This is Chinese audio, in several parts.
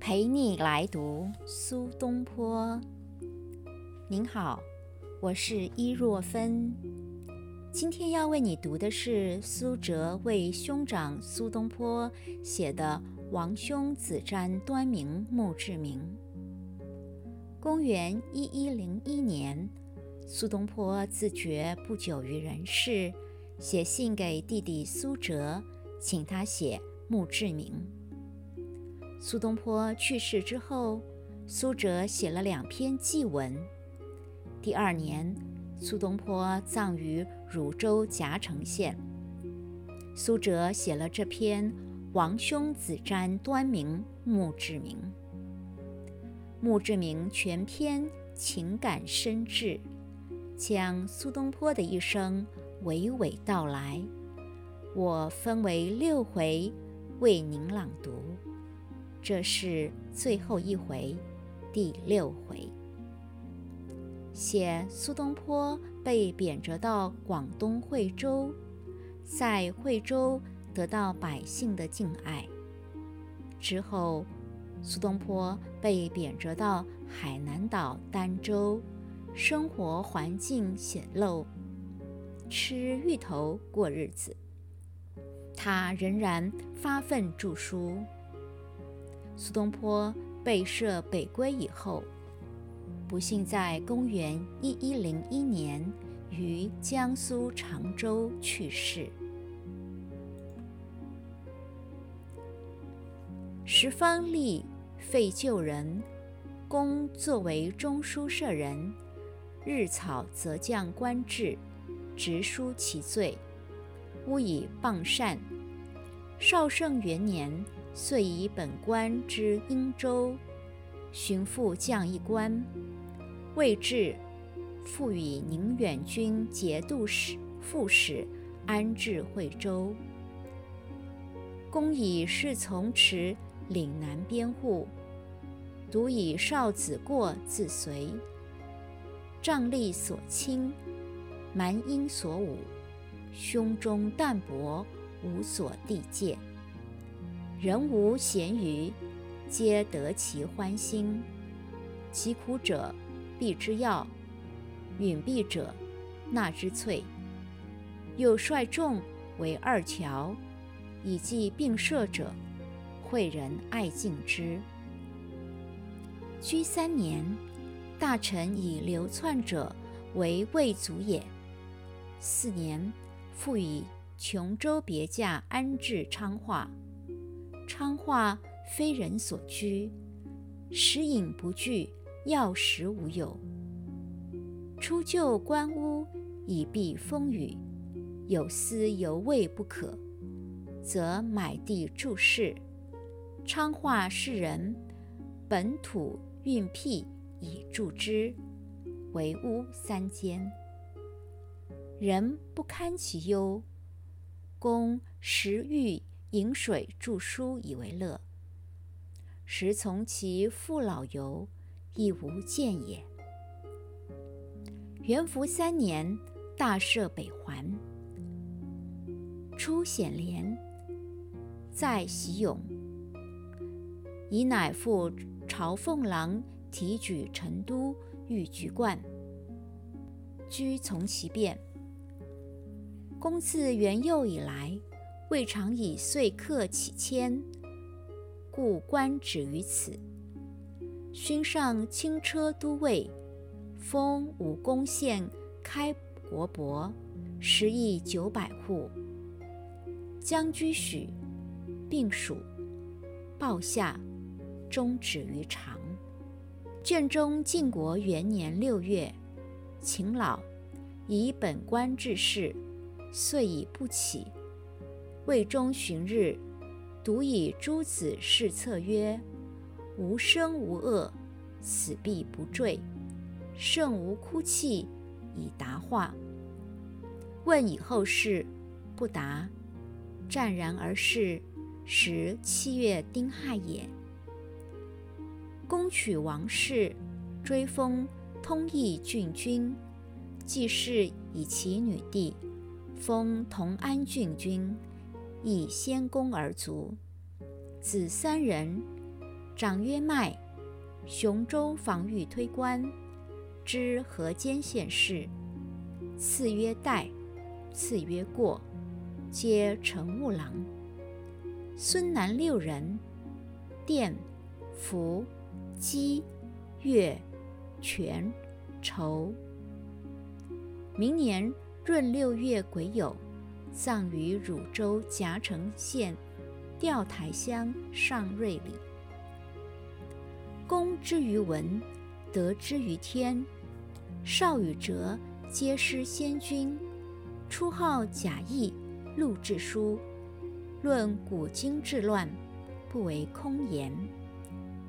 陪你来读苏东坡。您好，我是伊若芬。今天要为你读的是苏辙为兄长苏东坡写的《王兄子瞻端明墓志铭》。公元一一零一年，苏东坡自觉不久于人世，写信给弟弟苏辙，请他写墓志铭。苏东坡去世之后，苏辙写了两篇祭文。第二年，苏东坡葬于汝州夹城县。苏辙写了这篇《王兄子瞻端明墓志铭》。墓志铭全篇情感深挚，将苏东坡的一生娓娓道来。我分为六回为您朗读。这是最后一回，第六回，写苏东坡被贬谪到广东惠州，在惠州得到百姓的敬爱。之后，苏东坡被贬谪到海南岛儋州，生活环境简陋，吃芋头过日子。他仍然发奋著书。苏东坡被赦北归以后，不幸在公元一一零一年于江苏常州去世。时方立废旧人，公作为中书舍人，日草则降官制，直书其罪，勿以谤善。绍圣元年。遂以本官之英州巡抚将一官，未至，复以宁远军节度使副使安置惠州。公以侍从持岭南边户，独以少子过自随。仗力所轻，蛮阴所侮，胸中淡泊，无所地界。人无闲余，皆得其欢心。其苦者，必之药；允避者，纳之粹。又率众为二乔，以济病舍者，惠人爱敬之。居三年，大臣以流窜者为魏卒也。四年，复以琼州别驾安置昌化。昌化非人所居，食饮不惧，药食无有。出就官屋以避风雨，有司犹未不可，则买地住室。昌化士人本土运辟以助之，为屋三间。人不堪其忧，公食欲。饮水著书以为乐，时从其父老游，亦无见也。元符三年，大赦北还，出显廉，在习勇，以乃父朝奉郎提举成都御局冠，居从其变。公自元佑以来。未尝以岁客起迁，故官止于此。勋上轻车都尉，封武功县开国伯，食邑九百户。将居许，并属，报下，终止于长。卷中晋国元年六月，秦老以本官致仕，遂以不起。魏中旬日，独以诸子试策曰：“无生无恶，死必不坠。圣无哭泣，以答话。”问以后事，不答。湛然而逝。时七月丁亥也。攻取王室，追封通义郡君，继世以其女弟，封同安郡君。以先公而卒。子三人，长曰迈，雄州防御推官，知河间县事。次曰代，次曰过，皆乘务郎。孙南六人，殿、福、姬、越、权、仇。明年闰六月癸酉，葬于汝州夹城县钓台乡上瑞里。公之于文，德之于天。少与哲皆师先君，初号贾谊，录志书。论古今治乱，不为空言。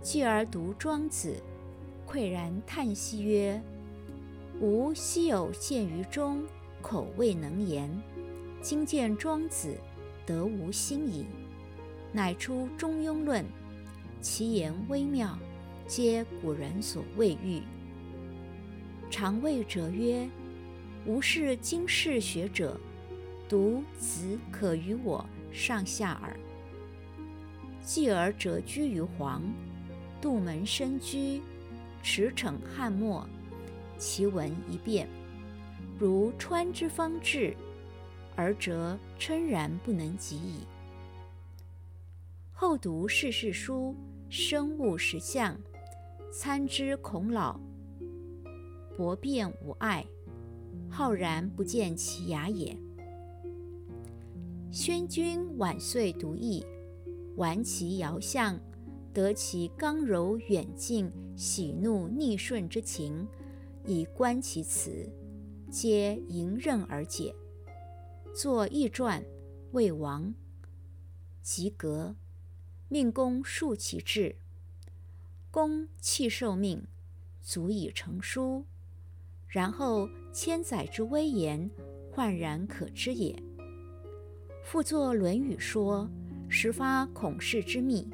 继而读庄子，喟然叹息曰：“吾昔有见于中，口未能言。今见庄子，得无心矣。”乃出《中庸论》，其言微妙，皆古人所未遇。常谓者曰：“吾是经世学者，读子可与我。”上下耳。继而谪居于黄，杜门深居，驰骋翰墨，其文一变，如川之方至，而谪称然不能及矣。后读世事书，生物实相，参知孔老，博辩无碍，浩然不见其雅也。宣君晚岁独异，玩其遥相，得其刚柔远近、喜怒逆顺之情，以观其辞，皆迎刃而解。作易传，魏王及格，命公述其志。公弃受命，足以成书。然后千载之威严，焕然可知也。复作《论语》说，始发孔氏之秘。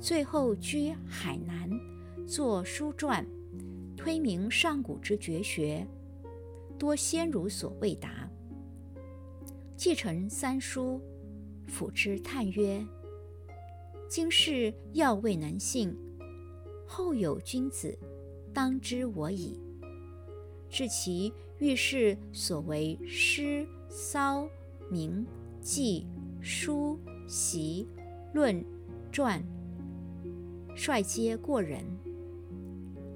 最后居海南，作书传，推明上古之绝学，多先儒所未达。继承三书，辅之叹曰：“今世要未能信，后有君子，当知我矣。”至其遇事所为诗、骚、明。记、书、习、论、传，率皆过人。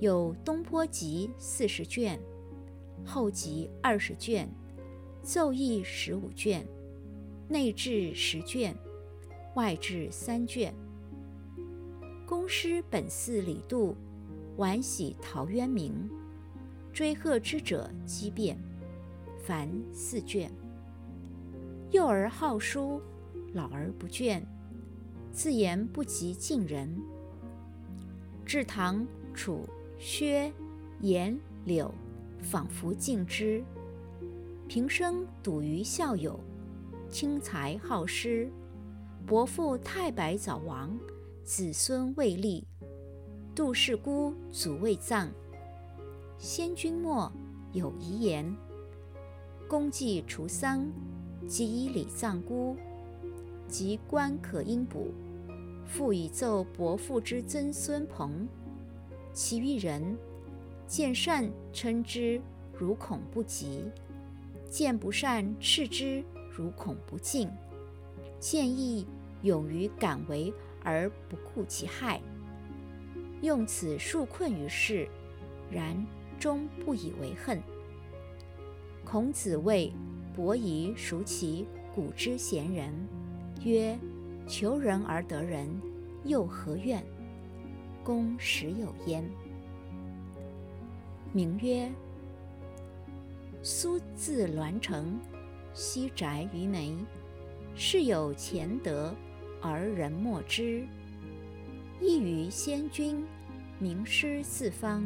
有东坡集四十卷，后集二十卷，奏议十五卷，内志十卷，外志三卷。公师本寺李杜，晚喜陶渊明，追贺之者激变，凡四卷。幼而好书，老而不倦，自言不及近人。至唐、楚、薛、颜、柳，仿佛敬之。平生笃于校友，轻才好诗。伯父太白早亡，子孙未立。杜氏孤祖未葬。先君末有遗言，公祭除丧。即以礼葬孤，及官可应补，复以奏伯父之曾孙朋。其余人见善称之，如恐不及；见不善斥之，如恐不敬。见义勇于敢为而不顾其害，用此数困于世，然终不以为恨。孔子谓。伯夷孰其古之贤人？曰：求人而得人，又何怨？公实有焉。名曰苏字栾成，西宅于眉，世有贤德而人莫之。异于先君，名师四方。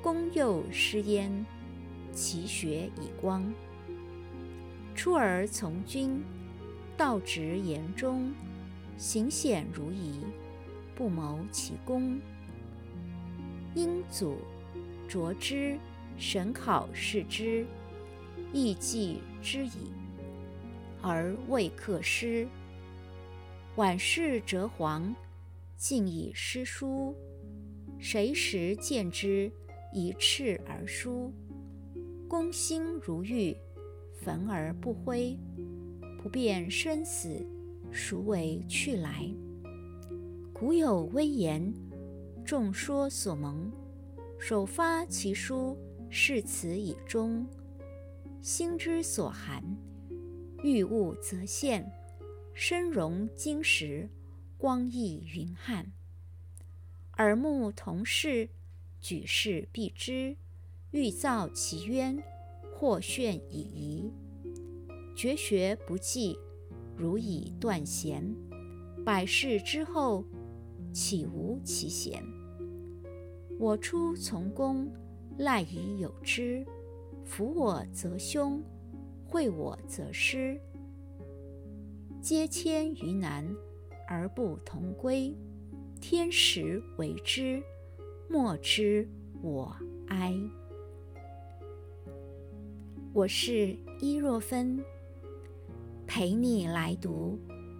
公幼师焉，其学以光。出而从军，道直言忠，行险如夷，不谋其功。因祖卓之，审考视之，亦记之矣，而未克师。晚逝谪皇，竟以诗书。谁时见之，以赤而书？公心如玉，焚而不灰。不辨生死，孰为去来？古有微言，众说所蒙。首发其书，是此以终。心之所含，欲物则现。身容金石，光溢云汉。耳目同视，举世必知。欲造其渊，或炫以疑。绝学不济，如以断弦。百世之后，岂无其贤？我出从公，赖以有之。辅我则兄，惠我则师。皆迁于南，而不同归。天时为之，莫之我哀。我是伊若芬，陪你来读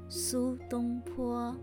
苏东坡。